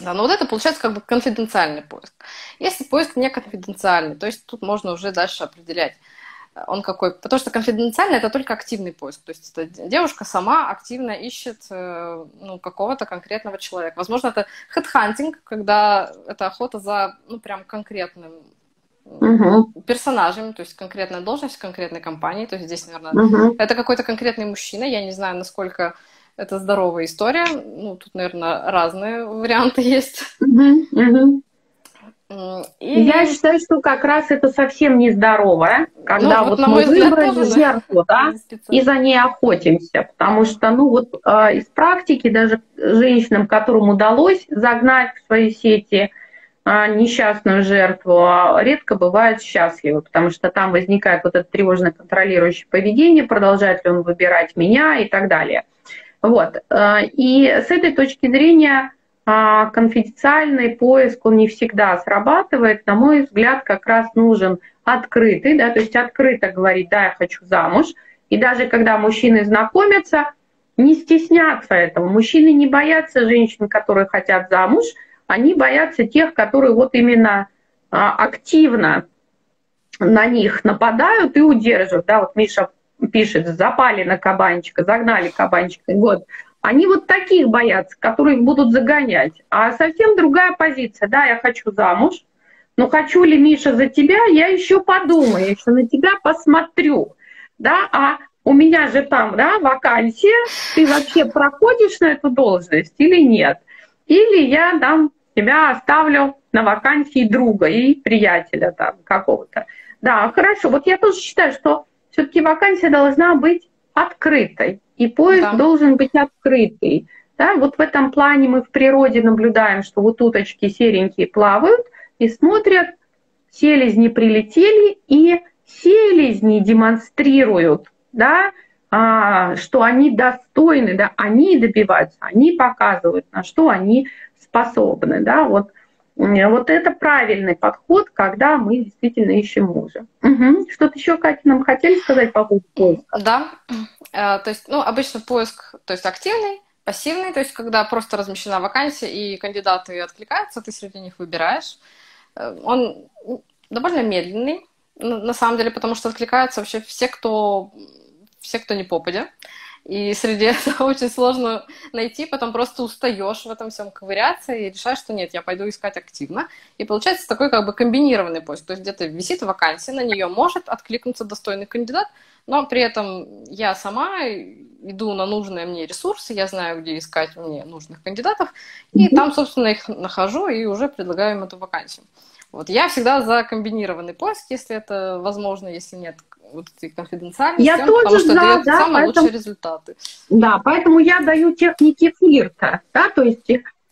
Да, но вот это получается как бы конфиденциальный поиск. Если поиск не конфиденциальный, то есть тут можно уже дальше определять, он какой? Потому что конфиденциально это только активный поиск. То есть эта девушка сама активно ищет э, ну, какого-то конкретного человека. Возможно, это хедхантинг, когда это охота за ну, прям конкретным угу. персонажем, то есть конкретная должность в конкретной компании. То есть здесь, наверное, угу. это какой-то конкретный мужчина. Я не знаю, насколько это здоровая история. Ну, тут, наверное, разные варианты есть. Угу. Угу. И... Я считаю, что как раз это совсем нездорово, когда ну, вот, вот мы выбрали взгляд, жертву, да, и за ней охотимся, потому что, ну вот э, из практики даже женщинам, которым удалось загнать в свои сети э, несчастную жертву, а редко бывают счастливы, потому что там возникает вот это тревожно контролирующее поведение, продолжает ли он выбирать меня и так далее. Вот. Э, и с этой точки зрения а конфиденциальный поиск, он не всегда срабатывает. На мой взгляд, как раз нужен открытый, да, то есть открыто говорить, да, я хочу замуж. И даже когда мужчины знакомятся, не стесняться этого. Мужчины не боятся женщин, которые хотят замуж, они боятся тех, которые вот именно а, активно на них нападают и удерживают. Да, вот Миша пишет, запали на кабанчика, загнали кабанчика. Вот. Они вот таких боятся, которые их будут загонять. А совсем другая позиция. Да, я хочу замуж, но хочу ли, Миша, за тебя, я еще подумаю, еще на тебя посмотрю. Да, а у меня же там, да, вакансия, ты вообще проходишь на эту должность или нет? Или я там тебя оставлю на вакансии друга и приятеля там какого-то. Да, хорошо. Вот я тоже считаю, что все-таки вакансия должна быть открытой и поиск да. должен быть открытый. Да, вот в этом плане мы в природе наблюдаем, что вот уточки серенькие плавают и смотрят, селезни прилетели, и селезни демонстрируют, да, а, что они достойны, да, они добиваются, они показывают, на что они способны, да, вот Вот это правильный подход, когда мы действительно ищем мужа. Угу. Что-то еще, Катя, нам хотели сказать по поводу поиска? Да, э, то есть, ну, обычно поиск, то есть активный, пассивный, то есть когда просто размещена вакансия и кандидаты откликаются, ты среди них выбираешь. Э, он довольно медленный, на самом деле, потому что откликаются вообще все, кто, все, кто не попадя. И среди этого очень сложно найти, потом просто устаешь в этом всем ковыряться и решаешь, что нет, я пойду искать активно. И получается такой как бы комбинированный поиск. То есть где-то висит вакансия, на нее может откликнуться достойный кандидат, но при этом я сама иду на нужные мне ресурсы, я знаю, где искать мне нужных кандидатов, и mm-hmm. там, собственно, их нахожу и уже предлагаю им эту вакансию. Вот я всегда за комбинированный поиск, если это возможно, если нет вот этой конфиденциальности, я тоже потому что за, дает да, самые поэтому, лучшие результаты. Да, поэтому я даю техники флирта, да, то есть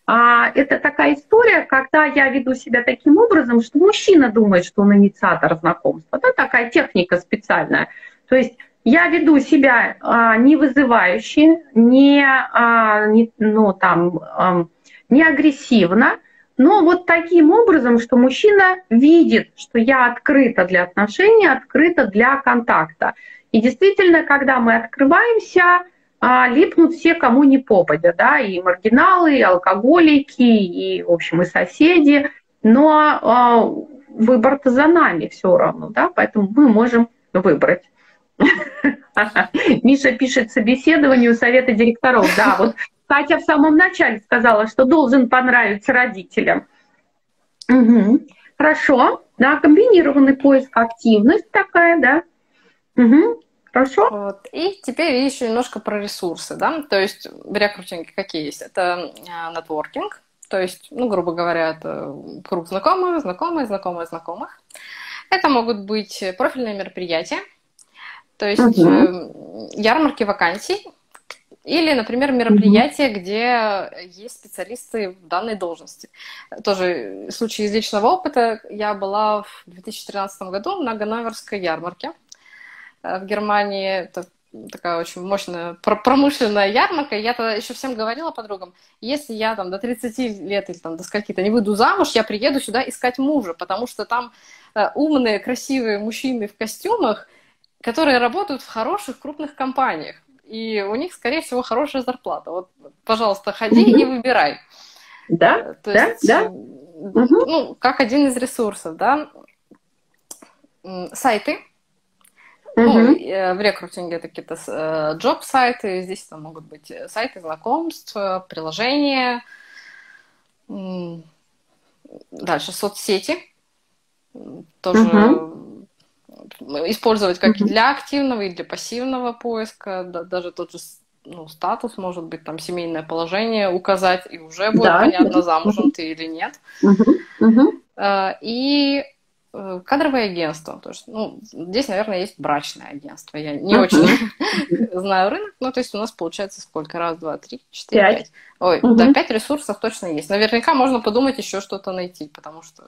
а, это такая история, когда я веду себя таким образом, что мужчина думает, что он инициатор знакомства, да, такая техника специальная. То есть я веду себя а, не вызывающе, не, а, не, ну, там, а, не агрессивно, но вот таким образом, что мужчина видит, что я открыта для отношений, открыта для контакта. И действительно, когда мы открываемся, а, липнут все, кому не попадя, да, и маргиналы, и алкоголики, и, в общем, и соседи, но а, выбор-то за нами все равно, да, поэтому мы можем выбрать. Миша пишет собеседованию совета директоров. Да, вот Катя в самом начале сказала, что должен понравиться родителям. Угу. Хорошо. Да, комбинированный поиск, активность такая, да. Угу. Хорошо. Вот. И теперь еще немножко про ресурсы, да. То есть в рекрутинге какие есть? Это а, нетворкинг, то есть, ну, грубо говоря, это круг знакомых, знакомых, знакомых, знакомых. Это могут быть профильные мероприятия, то есть угу. ярмарки вакансий, или, например, мероприятие, где есть специалисты в данной должности. Тоже случай из личного опыта. Я была в 2013 году на Ганноверской ярмарке э, в Германии. Это такая очень мощная промышленная ярмарка. Я тогда еще всем говорила подругам, если я там до 30 лет или там до скольки-то не выйду замуж, я приеду сюда искать мужа, потому что там э, умные, красивые мужчины в костюмах, которые работают в хороших крупных компаниях и у них, скорее всего, хорошая зарплата. Вот, пожалуйста, ходи угу. и выбирай. Да, э, То да, есть, да. Угу. Ну, как один из ресурсов, да. Сайты. Угу. Ну, э, в рекрутинге это какие-то джоб-сайты, здесь там могут быть сайты знакомств, приложения. Дальше соцсети. Тоже угу использовать как и для активного, и для пассивного поиска, да, даже тот же ну, статус, может быть, там семейное положение указать, и уже будет да, понятно, замужем ты или нет. Угу. И Э, кадровое агентство. То есть, ну, здесь, наверное, есть брачное агентство. Я не очень знаю рынок, но то есть у нас получается сколько? Раз, два, три, четыре, пять. Ой, да, пять ресурсов точно есть. Наверняка можно подумать еще что-то найти, потому что...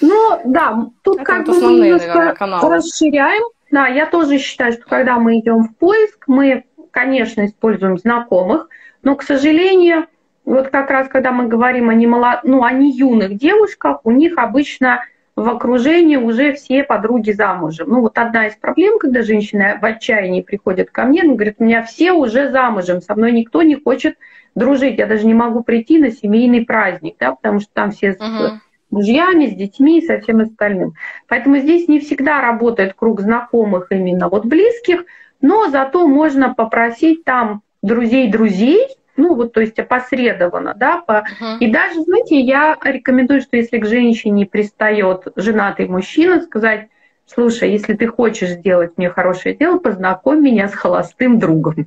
Ну, да, тут как бы основные, наверное, каналы. расширяем. Да, я тоже считаю, что когда мы идем в поиск, мы, конечно, используем знакомых, но, к сожалению, вот как раз когда мы говорим о, немолод... ну, о не юных девушках, у них обычно в окружении уже все подруги замужем. Ну вот одна из проблем, когда женщина в отчаянии приходит ко мне, она говорит, у меня все уже замужем, со мной никто не хочет дружить, я даже не могу прийти на семейный праздник, да, потому что там все uh-huh. с мужьями, с детьми и со всем остальным. Поэтому здесь не всегда работает круг знакомых именно вот близких, но зато можно попросить там друзей друзей, ну вот, то есть опосредованно, да, по... uh-huh. и даже, знаете, я рекомендую, что если к женщине пристает женатый мужчина, сказать, слушай, если ты хочешь сделать мне хорошее дело, познакомь меня с холостым другом.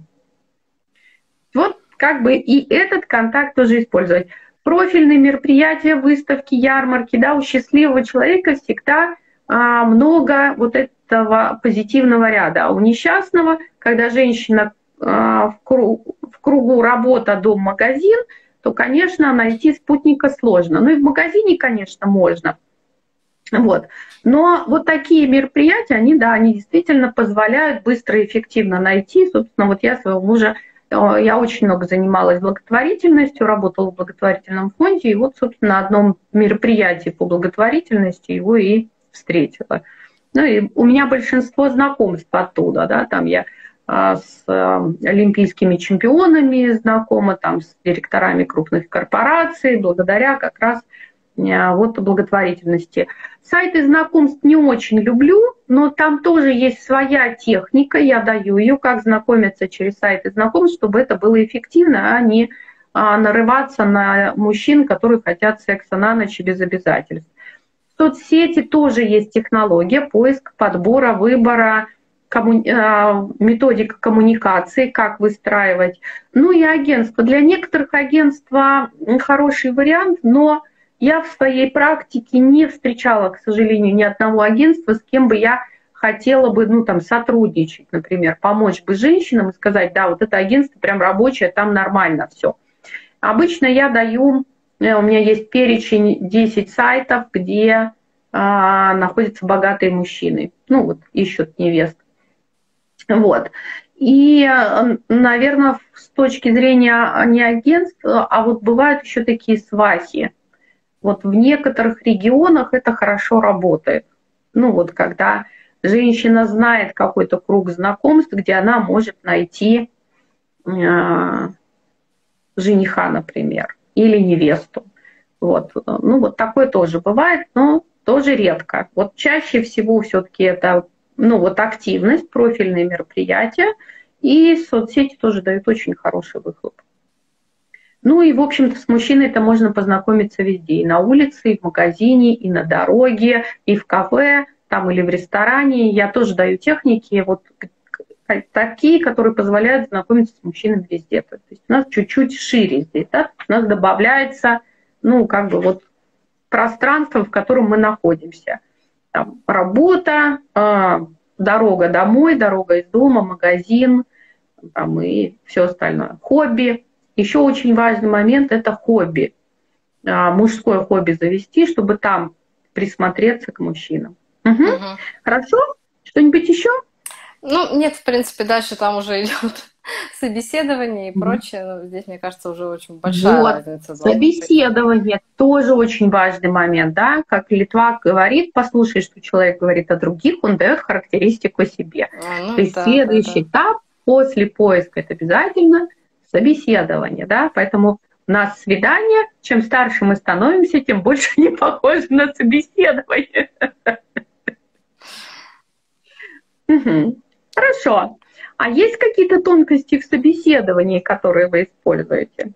Вот как бы и этот контакт тоже использовать. Профильные мероприятия, выставки, ярмарки, да, у счастливого человека всегда а, много вот этого позитивного ряда. А у несчастного, когда женщина в, круг, в кругу работа, дом, магазин, то, конечно, найти спутника сложно. Ну и в магазине, конечно, можно. Вот. Но вот такие мероприятия, они, да, они действительно позволяют быстро и эффективно найти. Собственно, вот я своего мужа я очень много занималась благотворительностью, работала в благотворительном фонде, и вот, собственно, на одном мероприятии по благотворительности его и встретила. Ну и у меня большинство знакомств оттуда, да, там я а, с а, олимпийскими чемпионами знакома, там с директорами крупных корпораций, благодаря как раз а, вот благотворительности. Сайты знакомств не очень люблю, но там тоже есть своя техника, я даю ее, как знакомиться через сайты знакомств, чтобы это было эффективно, а не а, нарываться на мужчин, которые хотят секса на ночь без обязательств. В соцсети тоже есть технология поиска, подбора, выбора, комму... А, методика коммуникации, как выстраивать. Ну и агентство. Для некоторых агентства хороший вариант, но я в своей практике не встречала, к сожалению, ни одного агентства, с кем бы я хотела бы, ну, там, сотрудничать, например, помочь бы женщинам и сказать, да, вот это агентство прям рабочее, там нормально все. Обычно я даю, э, у меня есть перечень 10 сайтов, где а, находятся богатые мужчины, ну, вот, ищут невест. Вот. И, наверное, с точки зрения не агентства, а вот бывают еще такие свахи, вот в некоторых регионах это хорошо работает. Ну вот когда женщина знает какой-то круг знакомств, где она может найти э, жениха, например, или невесту. Вот. Ну вот такое тоже бывает, но тоже редко. Вот чаще всего все-таки это ну, вот активность, профильные мероприятия, и соцсети тоже дают очень хороший выхлоп. Ну и, в общем-то, с мужчиной это можно познакомиться везде. И на улице, и в магазине, и на дороге, и в кафе, там или в ресторане. Я тоже даю техники, вот такие, которые позволяют знакомиться с мужчинами везде. То есть у нас чуть-чуть шире здесь, да? у нас добавляется, ну, как бы вот пространство, в котором мы находимся. Там работа, э, дорога домой, дорога из дома, магазин, там, и все остальное. Хобби, еще очень важный момент – это хобби. А, мужское хобби завести, чтобы там присмотреться к мужчинам. Угу. Угу. Хорошо? Что-нибудь еще? Ну, нет, в принципе, дальше там уже идет собеседование и прочее. Но здесь, мне кажется, уже очень большая вот. разница. Собеседование тоже очень важный момент, да. Как Литва говорит, послушай, что человек говорит о других, он дает характеристику себе. А, ну, То есть да, следующий да, да. этап после поиска это обязательно собеседование, да, поэтому у нас свидание, чем старше мы становимся, тем больше не похоже на собеседование. Хорошо. А есть какие-то тонкости в собеседовании, которые вы используете?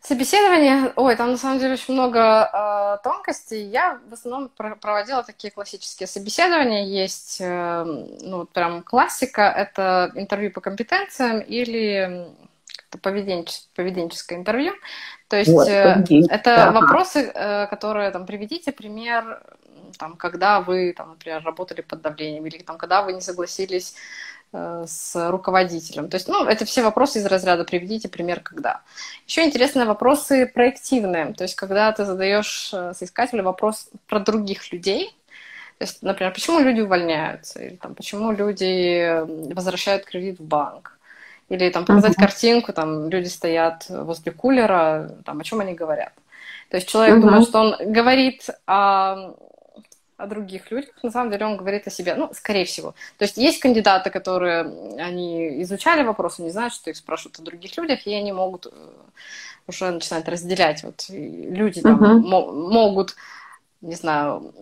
Собеседование, ой, там на самом деле очень много э, тонкостей. Я в основном проводила такие классические собеседования. Есть, э, ну, прям классика, это интервью по компетенциям или поведенческое, поведенческое интервью. То есть вот, э, это ага. вопросы, э, которые там приведите пример, там, когда вы, там, например, работали под давлением, или там, когда вы не согласились с руководителем. То есть, ну, это все вопросы из разряда «приведите пример когда». Еще интересные вопросы проективные. То есть, когда ты задаешь соискателю вопрос про других людей, то есть, например, почему люди увольняются, или там, почему люди возвращают кредит в банк, или там показать uh-huh. картинку, там люди стоят возле кулера, там о чем они говорят. То есть человек uh-huh. думает, что он говорит о, о других людях, на самом деле он говорит о себе, ну, скорее всего. То есть есть кандидаты, которые, они изучали вопросы, не знают, что их спрашивают о других людях, и они могут э, уже начинать разделять. Вот люди там uh-huh. могут, не знаю,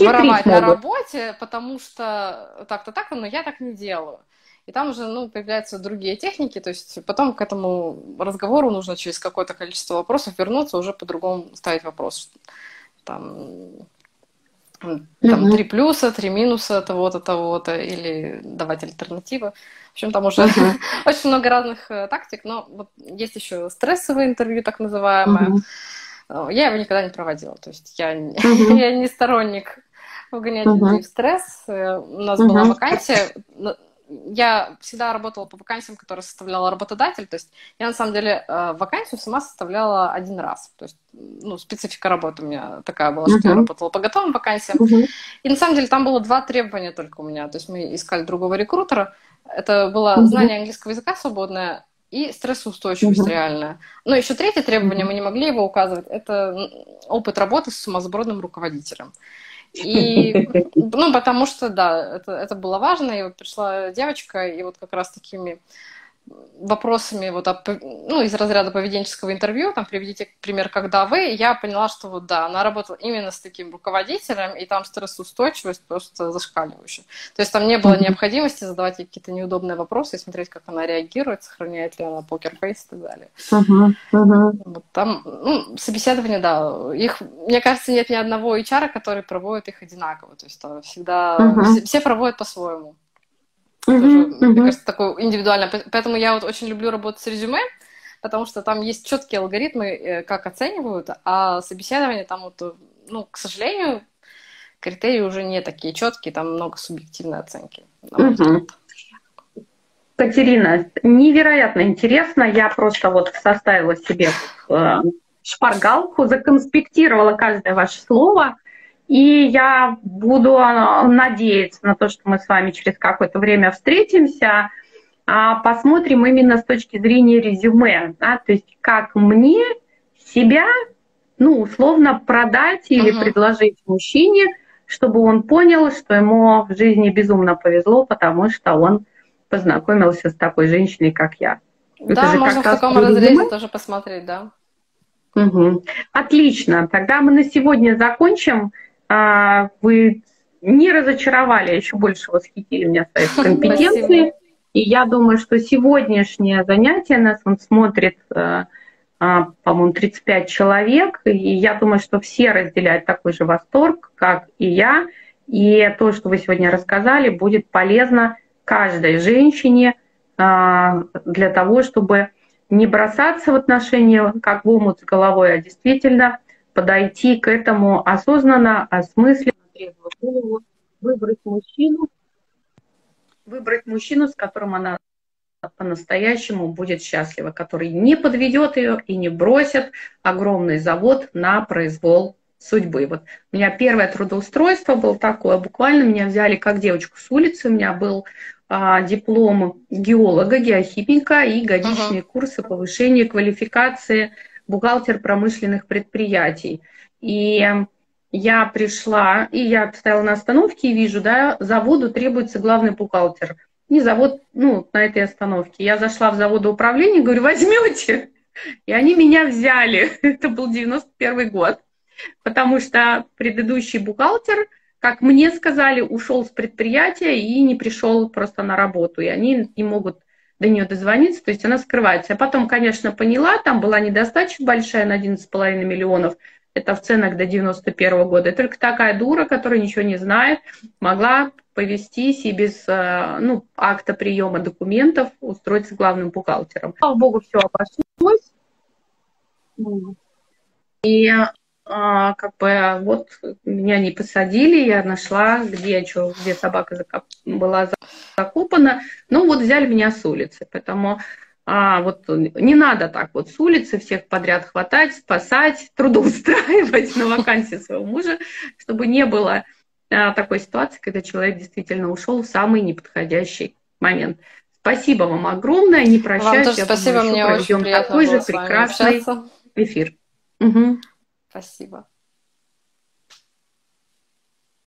воровать могут. на работе, потому что так-то так, но я так не делаю. И там уже ну, появляются другие техники, то есть потом к этому разговору нужно через какое-то количество вопросов вернуться, уже по-другому ставить вопрос. Там, там три плюса, три минуса того-то, того-то, или давать альтернативы. В общем, там уже uh-huh. очень много разных э, тактик, но вот есть еще стрессовое интервью, так называемое. Uh-huh. Я его никогда не проводила, то есть я, uh-huh. я не сторонник вгонять uh-huh. людей в стресс. Э, у нас uh-huh. была вакансия, я всегда работала по вакансиям, которые составляла работодатель. То есть я на самом деле э, вакансию сама составляла один раз. То есть, ну, специфика работы у меня такая была, uh-huh. что я работала по готовым вакансиям. Uh-huh. И на самом деле там было два требования только у меня. То есть мы искали другого рекрутера. Это было угу. знание английского языка свободное и стрессоустойчивость угу. реальная. Ну, еще третье требование, мы не могли его указывать, это опыт работы с сумасбродным руководителем. И, ну, потому что, да, это, это было важно, и вот пришла девочка, и вот как раз такими вопросами вот, ну, из разряда поведенческого интервью, там, приведите пример, когда вы, я поняла, что вот, да, она работала именно с таким руководителем, и там стрессоустойчивость просто зашкаливающая. То есть там не было необходимости задавать какие-то неудобные вопросы и смотреть, как она реагирует, сохраняет ли она покерфейс и так далее. Uh-huh, uh-huh. Вот там, ну, собеседование, да, их, мне кажется, нет ни одного HR, который проводит их одинаково, то есть там всегда, uh-huh. все, все проводят по-своему. Тоже, mm-hmm. мне кажется, такое индивидуально. Поэтому я вот очень люблю работать с резюме, потому что там есть четкие алгоритмы, э, как оценивают, а собеседование там вот, ну, к сожалению, критерии уже не такие четкие, там много субъективной оценки. Угу. Катерина, невероятно интересно. Я просто вот составила себе э, шпаргалку, законспектировала каждое ваше слово. И я буду а, надеяться на то, что мы с вами через какое-то время встретимся, а посмотрим именно с точки зрения резюме, да, то есть как мне себя, ну, условно продать или uh-huh. предложить мужчине, чтобы он понял, что ему в жизни безумно повезло, потому что он познакомился с такой женщиной, как я. Да, Это можно в таком разрезе тоже посмотреть, да. Угу. Отлично. Тогда мы на сегодня закончим. А, вы не разочаровали, а еще больше восхитили меня своей компетенцией. И я думаю, что сегодняшнее занятие нас он смотрит, э, а, по-моему, 35 человек. И я думаю, что все разделяют такой же восторг, как и я. И то, что вы сегодня рассказали, будет полезно каждой женщине а, для того, чтобы не бросаться в отношения как в омут с головой, а действительно подойти к этому осознанно, осмысленно, трезвую голову, выбрать мужчину, выбрать мужчину, с которым она по-настоящему будет счастлива, который не подведет ее и не бросит огромный завод на произвол судьбы. Вот у меня первое трудоустройство было такое, буквально меня взяли как девочку с улицы, у меня был а, диплом геолога, геохимика и годичные uh-huh. курсы повышения квалификации бухгалтер промышленных предприятий. И я пришла, и я стояла на остановке и вижу, да, заводу требуется главный бухгалтер. Не завод, ну, на этой остановке. Я зашла в заводоуправление, говорю, возьмете. И они меня взяли. Это был 91 год. Потому что предыдущий бухгалтер, как мне сказали, ушел с предприятия и не пришел просто на работу. И они не могут до нее дозвониться, то есть она скрывается. Я потом, конечно, поняла, там была недостача большая на 11,5 миллионов, это в ценах до 91 года. И только такая дура, которая ничего не знает, могла повестись и без э, ну, акта приема документов устроиться главным бухгалтером. Слава богу, все обошлось. И как бы вот меня не посадили, я нашла, где, что, где собака закоп... была закопана. Ну вот взяли меня с улицы, поэтому а, вот не надо так вот с улицы всех подряд хватать, спасать, трудоустраивать на вакансии своего мужа, чтобы не было а, такой ситуации, когда человек действительно ушел в самый неподходящий момент. Спасибо вам огромное, не прощаюсь. Вам тоже спасибо, мне очень приятно такой же прекрасный эфир. Угу. Спасибо.